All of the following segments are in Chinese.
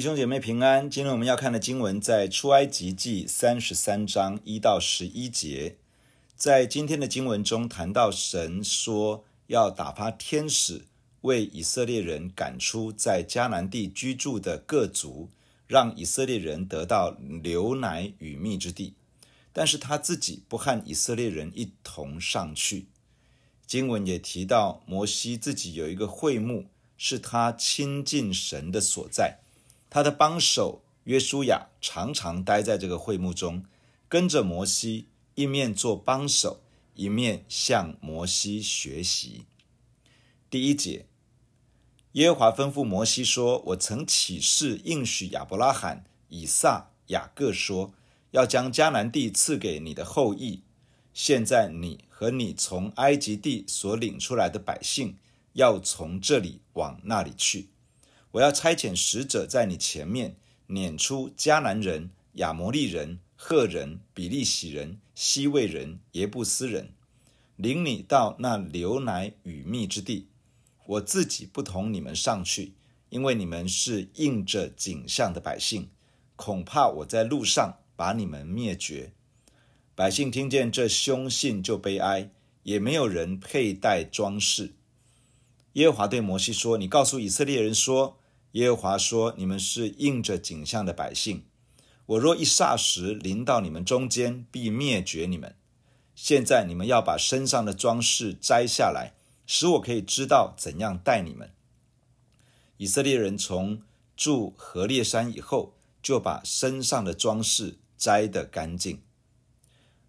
弟兄姐妹平安。今天我们要看的经文在出埃及记三十三章一到十一节。在今天的经文中谈到神说要打发天使为以色列人赶出在迦南地居住的各族，让以色列人得到牛奶与蜜之地。但是他自己不和以色列人一同上去。经文也提到摩西自己有一个会幕，是他亲近神的所在。他的帮手约书亚常常待在这个会幕中，跟着摩西，一面做帮手，一面向摩西学习。第一节，耶和华吩咐摩西说：“我曾起誓应许亚伯拉罕、以撒、雅各说，要将迦南地赐给你的后裔。现在你和你从埃及地所领出来的百姓，要从这里往那里去。”我要差遣使者在你前面撵出迦南人、亚摩利人、赫人、比利洗人、希未人、耶布斯人，领你到那流奶与蜜之地。我自己不同你们上去，因为你们是应着景象的百姓，恐怕我在路上把你们灭绝。百姓听见这凶信就悲哀，也没有人佩戴装饰。耶和华对摩西说：“你告诉以色列人说。”耶和华说：“你们是印着景象的百姓，我若一霎时临到你们中间，必灭绝你们。现在你们要把身上的装饰摘下来，使我可以知道怎样待你们。”以色列人从住何烈山以后，就把身上的装饰摘得干净。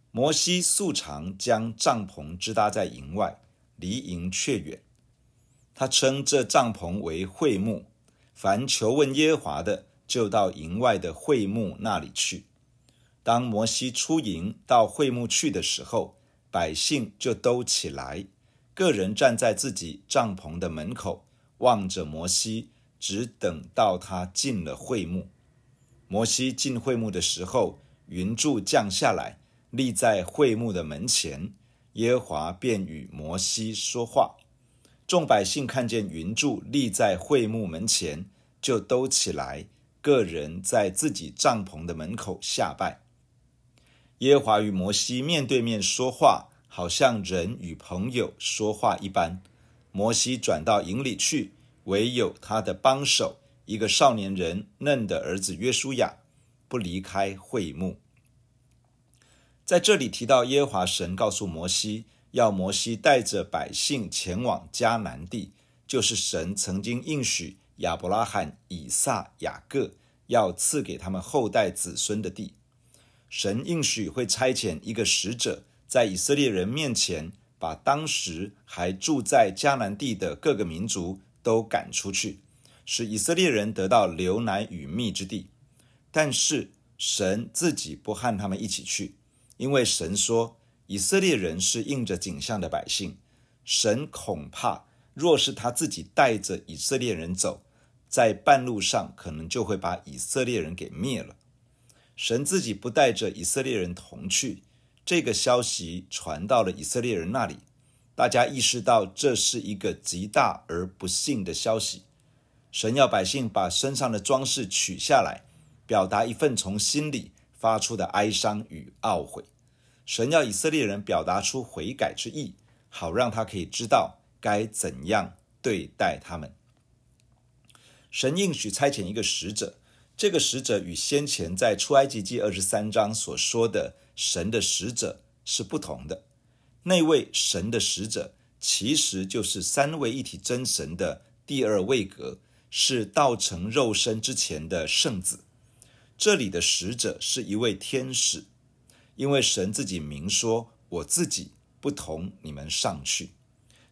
摩西素常将帐篷支搭在营外，离营却远。他称这帐篷为会幕。凡求问耶和华的，就到营外的会幕那里去。当摩西出营到会幕去的时候，百姓就都起来，个人站在自己帐篷的门口，望着摩西，只等到他进了会幕。摩西进会幕的时候，云柱降下来，立在会幕的门前，耶和华便与摩西说话。众百姓看见云柱立在会幕门前，就都起来，个人在自己帐篷的门口下拜。耶和华与摩西面对面说话，好像人与朋友说话一般。摩西转到营里去，唯有他的帮手，一个少年人嫩的儿子约书亚，不离开会幕。在这里提到耶和华神告诉摩西。要摩西带着百姓前往迦南地，就是神曾经应许亚伯拉罕、以撒、雅各要赐给他们后代子孙的地。神应许会差遣一个使者，在以色列人面前，把当时还住在迦南地的各个民族都赶出去，使以色列人得到流奶与蜜之地。但是神自己不和他们一起去，因为神说。以色列人是应着景象的百姓，神恐怕若是他自己带着以色列人走，在半路上可能就会把以色列人给灭了。神自己不带着以色列人同去，这个消息传到了以色列人那里，大家意识到这是一个极大而不幸的消息。神要百姓把身上的装饰取下来，表达一份从心里发出的哀伤与懊悔。神要以色列人表达出悔改之意，好让他可以知道该怎样对待他们。神应许差遣一个使者，这个使者与先前在出埃及记二十三章所说的神的使者是不同的。那位神的使者其实就是三位一体真神的第二位格，是道成肉身之前的圣子。这里的使者是一位天使。因为神自己明说：“我自己不同你们上去。”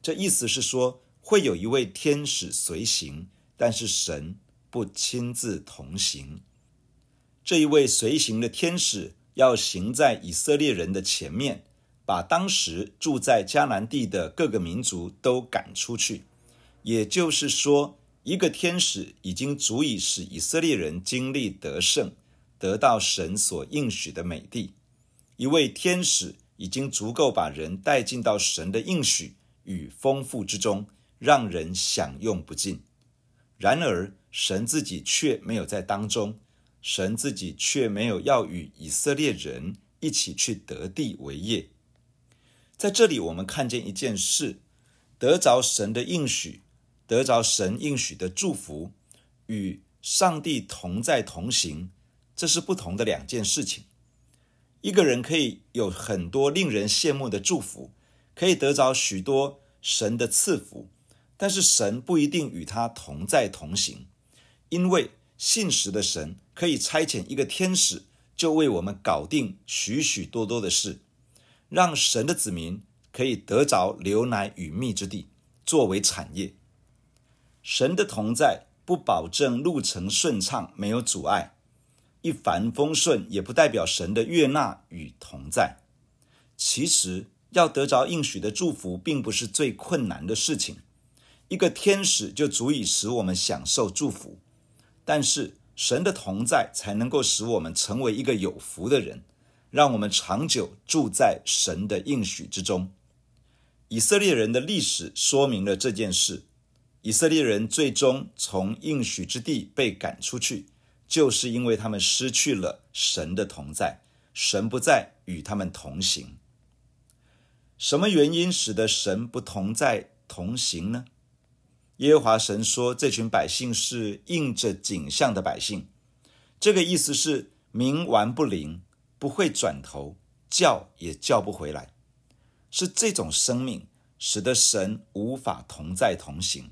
这意思是说，会有一位天使随行，但是神不亲自同行。这一位随行的天使要行在以色列人的前面，把当时住在迦南地的各个民族都赶出去。也就是说，一个天使已经足以使以色列人经历得胜，得到神所应许的美地。一位天使已经足够把人带进到神的应许与丰富之中，让人享用不尽。然而，神自己却没有在当中，神自己却没有要与以色列人一起去得地为业。在这里，我们看见一件事：得着神的应许，得着神应许的祝福，与上帝同在同行，这是不同的两件事情。一个人可以有很多令人羡慕的祝福，可以得着许多神的赐福，但是神不一定与他同在同行，因为信实的神可以差遣一个天使，就为我们搞定许许多多的事，让神的子民可以得着流奶与蜜之地作为产业。神的同在不保证路程顺畅，没有阻碍。一帆风顺也不代表神的悦纳与同在。其实要得着应许的祝福，并不是最困难的事情。一个天使就足以使我们享受祝福，但是神的同在才能够使我们成为一个有福的人，让我们长久住在神的应许之中。以色列人的历史说明了这件事。以色列人最终从应许之地被赶出去。就是因为他们失去了神的同在，神不再与他们同行。什么原因使得神不同在同行呢？耶和华神说，这群百姓是印着景象的百姓，这个意思是冥顽不灵，不会转头，叫也叫不回来，是这种生命使得神无法同在同行。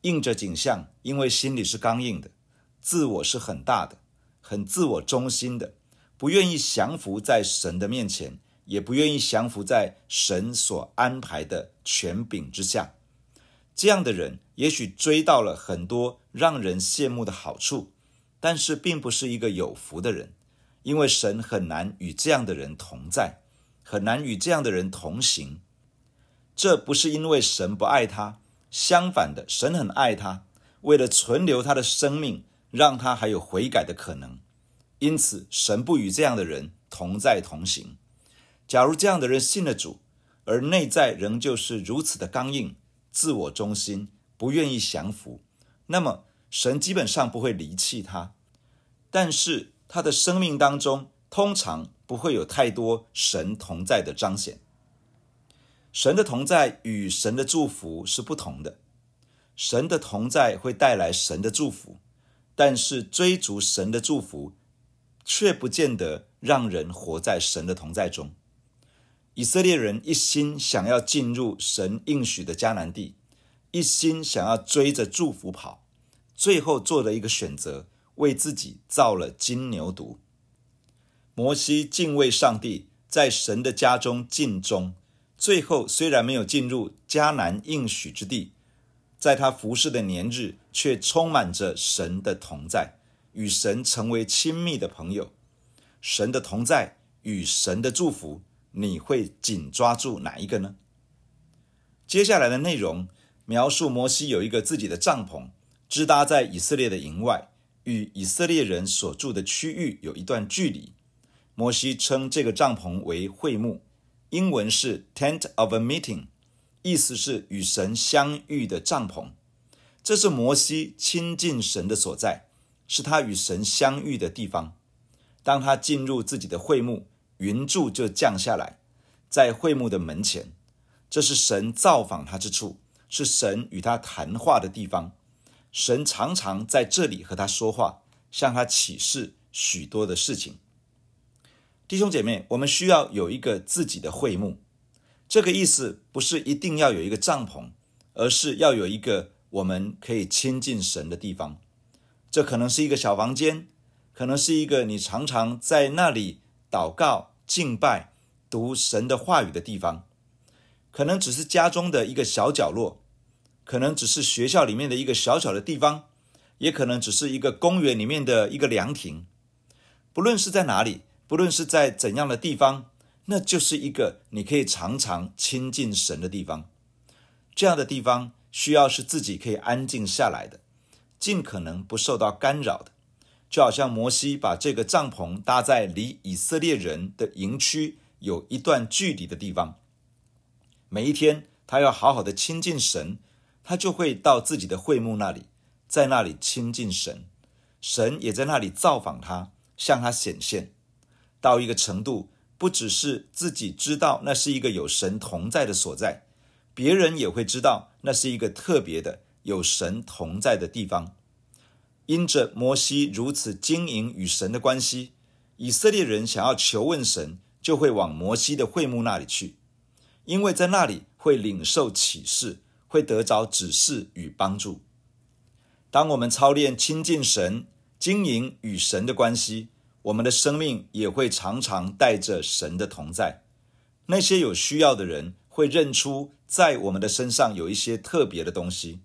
印着景象，因为心里是刚硬的。自我是很大的，很自我中心的，不愿意降服在神的面前，也不愿意降服在神所安排的权柄之下。这样的人也许追到了很多让人羡慕的好处，但是并不是一个有福的人，因为神很难与这样的人同在，很难与这样的人同行。这不是因为神不爱他，相反的，神很爱他，为了存留他的生命。让他还有悔改的可能，因此神不与这样的人同在同行。假如这样的人信了主，而内在仍旧是如此的刚硬、自我中心，不愿意降服，那么神基本上不会离弃他。但是他的生命当中，通常不会有太多神同在的彰显。神的同在与神的祝福是不同的。神的同在会带来神的祝福。但是追逐神的祝福，却不见得让人活在神的同在中。以色列人一心想要进入神应许的迦南地，一心想要追着祝福跑，最后做了一个选择，为自己造了金牛犊。摩西敬畏上帝，在神的家中尽忠，最后虽然没有进入迦南应许之地。在他服侍的年日，却充满着神的同在，与神成为亲密的朋友。神的同在与神的祝福，你会紧抓住哪一个呢？接下来的内容描述摩西有一个自己的帐篷，支搭在以色列的营外，与以色列人所住的区域有一段距离。摩西称这个帐篷为会幕，英文是 Tent of a Meeting。意思是与神相遇的帐篷，这是摩西亲近神的所在，是他与神相遇的地方。当他进入自己的会幕，云柱就降下来，在会幕的门前，这是神造访他之处，是神与他谈话的地方。神常常在这里和他说话，向他启示许多的事情。弟兄姐妹，我们需要有一个自己的会幕。这个意思不是一定要有一个帐篷，而是要有一个我们可以亲近神的地方。这可能是一个小房间，可能是一个你常常在那里祷告、敬拜、读神的话语的地方，可能只是家中的一个小角落，可能只是学校里面的一个小小的地方，也可能只是一个公园里面的一个凉亭。不论是在哪里，不论是在怎样的地方。那就是一个你可以常常亲近神的地方，这样的地方需要是自己可以安静下来的，尽可能不受到干扰的。就好像摩西把这个帐篷搭在离以色列人的营区有一段距离的地方，每一天他要好好的亲近神，他就会到自己的会幕那里，在那里亲近神，神也在那里造访他，向他显现。到一个程度，不只是自己知道那是一个有神同在的所在，别人也会知道那是一个特别的有神同在的地方。因着摩西如此经营与神的关系，以色列人想要求问神，就会往摩西的会幕那里去，因为在那里会领受启示，会得着指示与帮助。当我们操练亲近神、经营与神的关系，我们的生命也会常常带着神的同在。那些有需要的人会认出在我们的身上有一些特别的东西，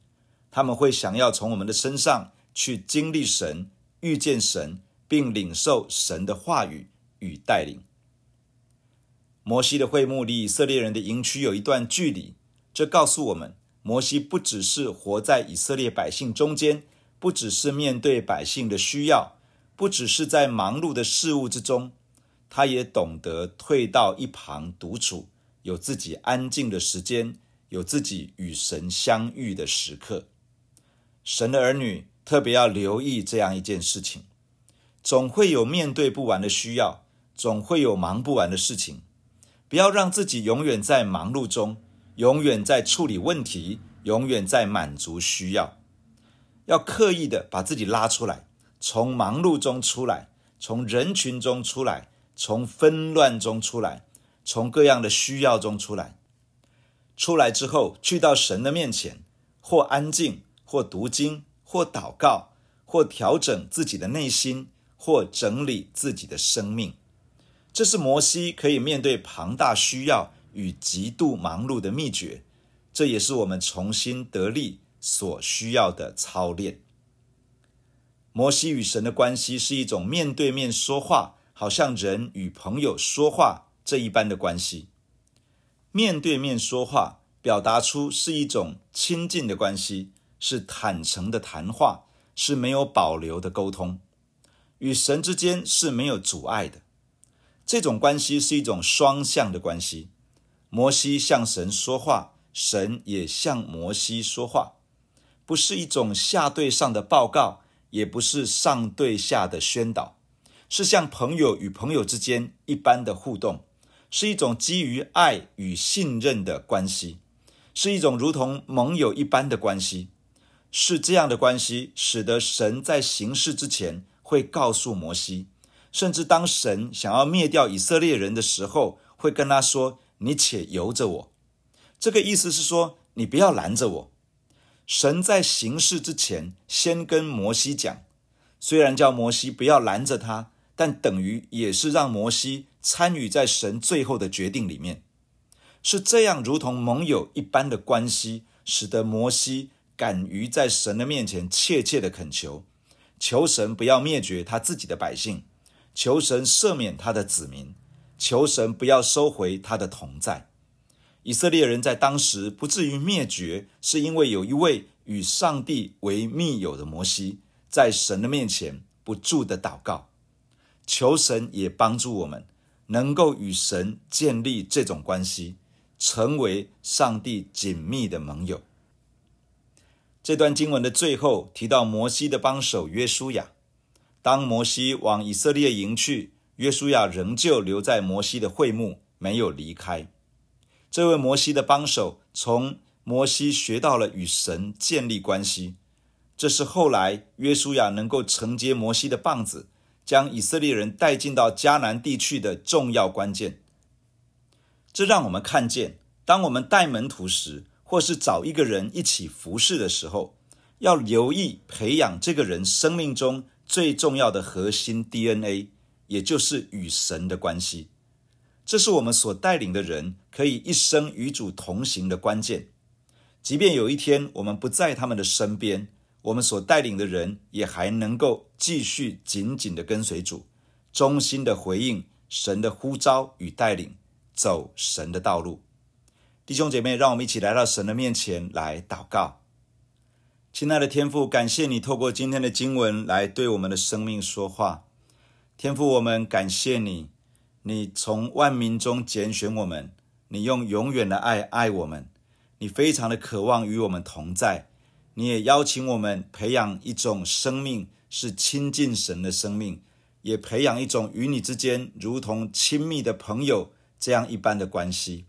他们会想要从我们的身上去经历神、遇见神，并领受神的话语与带领。摩西的会幕离以色列人的营区有一段距离，这告诉我们。摩西不只是活在以色列百姓中间，不只是面对百姓的需要，不只是在忙碌的事物之中，他也懂得退到一旁独处，有自己安静的时间，有自己与神相遇的时刻。神的儿女特别要留意这样一件事情：总会有面对不完的需要，总会有忙不完的事情，不要让自己永远在忙碌中。永远在处理问题，永远在满足需要，要刻意的把自己拉出来，从忙碌中出来，从人群中出来，从纷乱中出来，从各样的需要中出来。出来之后，去到神的面前，或安静，或读经，或祷告，或调整自己的内心，或整理自己的生命。这是摩西可以面对庞大需要。与极度忙碌的秘诀，这也是我们重新得力所需要的操练。摩西与神的关系是一种面对面说话，好像人与朋友说话这一般的关系。面对面说话，表达出是一种亲近的关系，是坦诚的谈话，是没有保留的沟通。与神之间是没有阻碍的。这种关系是一种双向的关系。摩西向神说话，神也向摩西说话，不是一种下对上的报告，也不是上对下的宣导，是像朋友与朋友之间一般的互动，是一种基于爱与信任的关系，是一种如同盟友一般的关系，是这样的关系，使得神在行事之前会告诉摩西，甚至当神想要灭掉以色列人的时候，会跟他说。你且由着我，这个意思是说，你不要拦着我。神在行事之前，先跟摩西讲，虽然叫摩西不要拦着他，但等于也是让摩西参与在神最后的决定里面。是这样，如同盟友一般的关系，使得摩西敢于在神的面前切切的恳求，求神不要灭绝他自己的百姓，求神赦免他的子民。求神不要收回他的同在。以色列人在当时不至于灭绝，是因为有一位与上帝为密友的摩西，在神的面前不住的祷告，求神也帮助我们，能够与神建立这种关系，成为上帝紧密的盟友。这段经文的最后提到摩西的帮手约书亚，当摩西往以色列营去。约书亚仍旧留在摩西的会幕，没有离开。这位摩西的帮手从摩西学到了与神建立关系，这是后来约书亚能够承接摩西的棒子，将以色列人带进到迦南地区的重要关键。这让我们看见，当我们带门徒时，或是找一个人一起服侍的时候，要留意培养这个人生命中最重要的核心 DNA。也就是与神的关系，这是我们所带领的人可以一生与主同行的关键。即便有一天我们不在他们的身边，我们所带领的人也还能够继续紧紧的跟随主，忠心的回应神的呼召与带领，走神的道路。弟兄姐妹，让我们一起来到神的面前来祷告。亲爱的天父，感谢你透过今天的经文来对我们的生命说话。天父，我们感谢你，你从万民中拣选我们，你用永远的爱爱我们，你非常的渴望与我们同在，你也邀请我们培养一种生命，是亲近神的生命，也培养一种与你之间如同亲密的朋友这样一般的关系。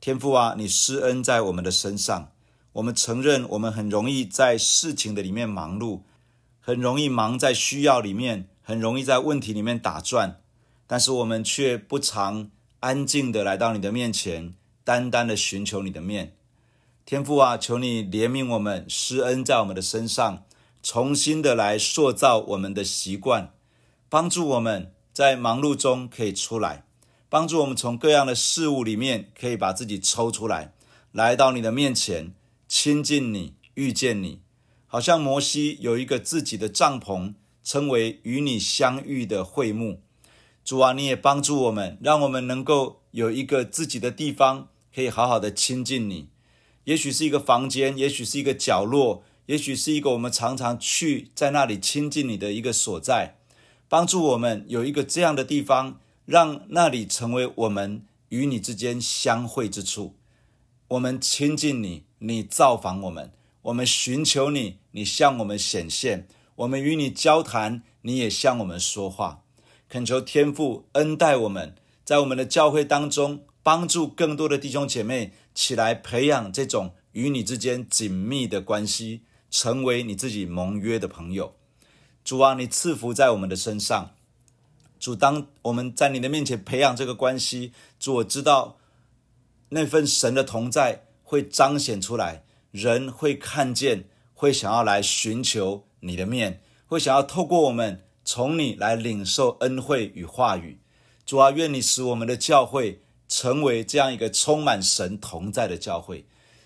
天父啊，你施恩在我们的身上，我们承认我们很容易在事情的里面忙碌，很容易忙在需要里面，很容易在问题里面打转，但是我们却不常安静的来到你的面前，单单的寻求你的面。天父啊，求你怜悯我们，施恩在我们的身上，重新的来塑造我们的习惯，帮助我们在忙碌中可以出来，帮助我们从各样的事物里面可以把自己抽出来，来到你的面前，亲近你，遇见你，好像摩西有一个自己的帐篷，称为与你相遇的会幕。主啊，你也帮助我们，让我们能够有一个自己的地方，可以好好的亲近你。也许是一个房间，也许是一个角落，也许是一个我们常常去在那里亲近你的一个所在，帮助我们有一个这样的地方，让那里成为我们与你之间相会之处。我们亲近你，你造访我们；我们寻求你，你向我们显现；我们与你交谈，你也向我们说话。恳求天父恩待我们，在我们的教会当中，帮助更多的弟兄姐妹。起来培养这种与你之间紧密的关系，成为你自己盟约的朋友。主啊，你赐福在我们的身上。主，当我们在你的面前培养这个关系，主，我知道那份神的同在会彰显出来，人会看见，会想要来寻求你的面，会想要透过我们从你来领受恩惠与话语。主啊，愿你使我们的教会。成为这样一个充满神同在的教会，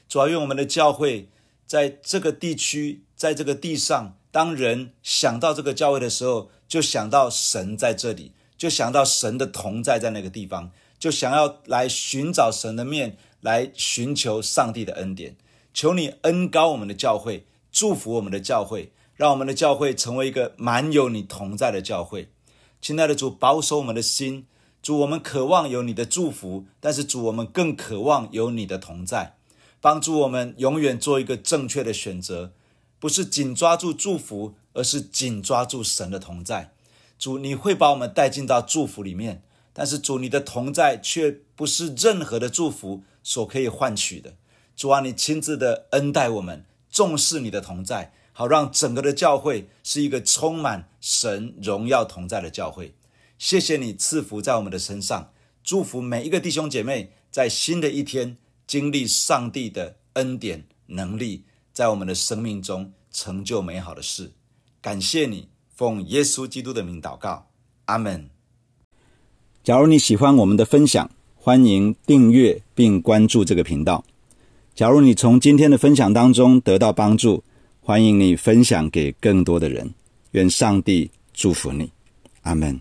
主要愿我们的教会在这个地区，在这个地上，当人想到这个教会的时候，就想到神在这里，就想到神的同在在那个地方，就想要来寻找神的面，来寻求上帝的恩典。求你恩高我们的教会，祝福我们的教会，让我们的教会成为一个满有你同在的教会。亲爱的主，保守我们的心。主，我们渴望有你的祝福，但是主，我们更渴望有你的同在，帮助我们永远做一个正确的选择，不是紧抓住祝福，而是紧抓住神的同在。主，你会把我们带进到祝福里面，但是主，你的同在却不是任何的祝福所可以换取的。主啊，你亲自的恩待我们，重视你的同在，好让整个的教会是一个充满神荣耀同在的教会。谢谢你赐福在我们的身上，祝福每一个弟兄姐妹，在新的一天经历上帝的恩典能力，在我们的生命中成就美好的事。感谢你，奉耶稣基督的名祷告，阿门。假如你喜欢我们的分享，欢迎订阅并关注这个频道。假如你从今天的分享当中得到帮助，欢迎你分享给更多的人。愿上帝祝福你，阿门。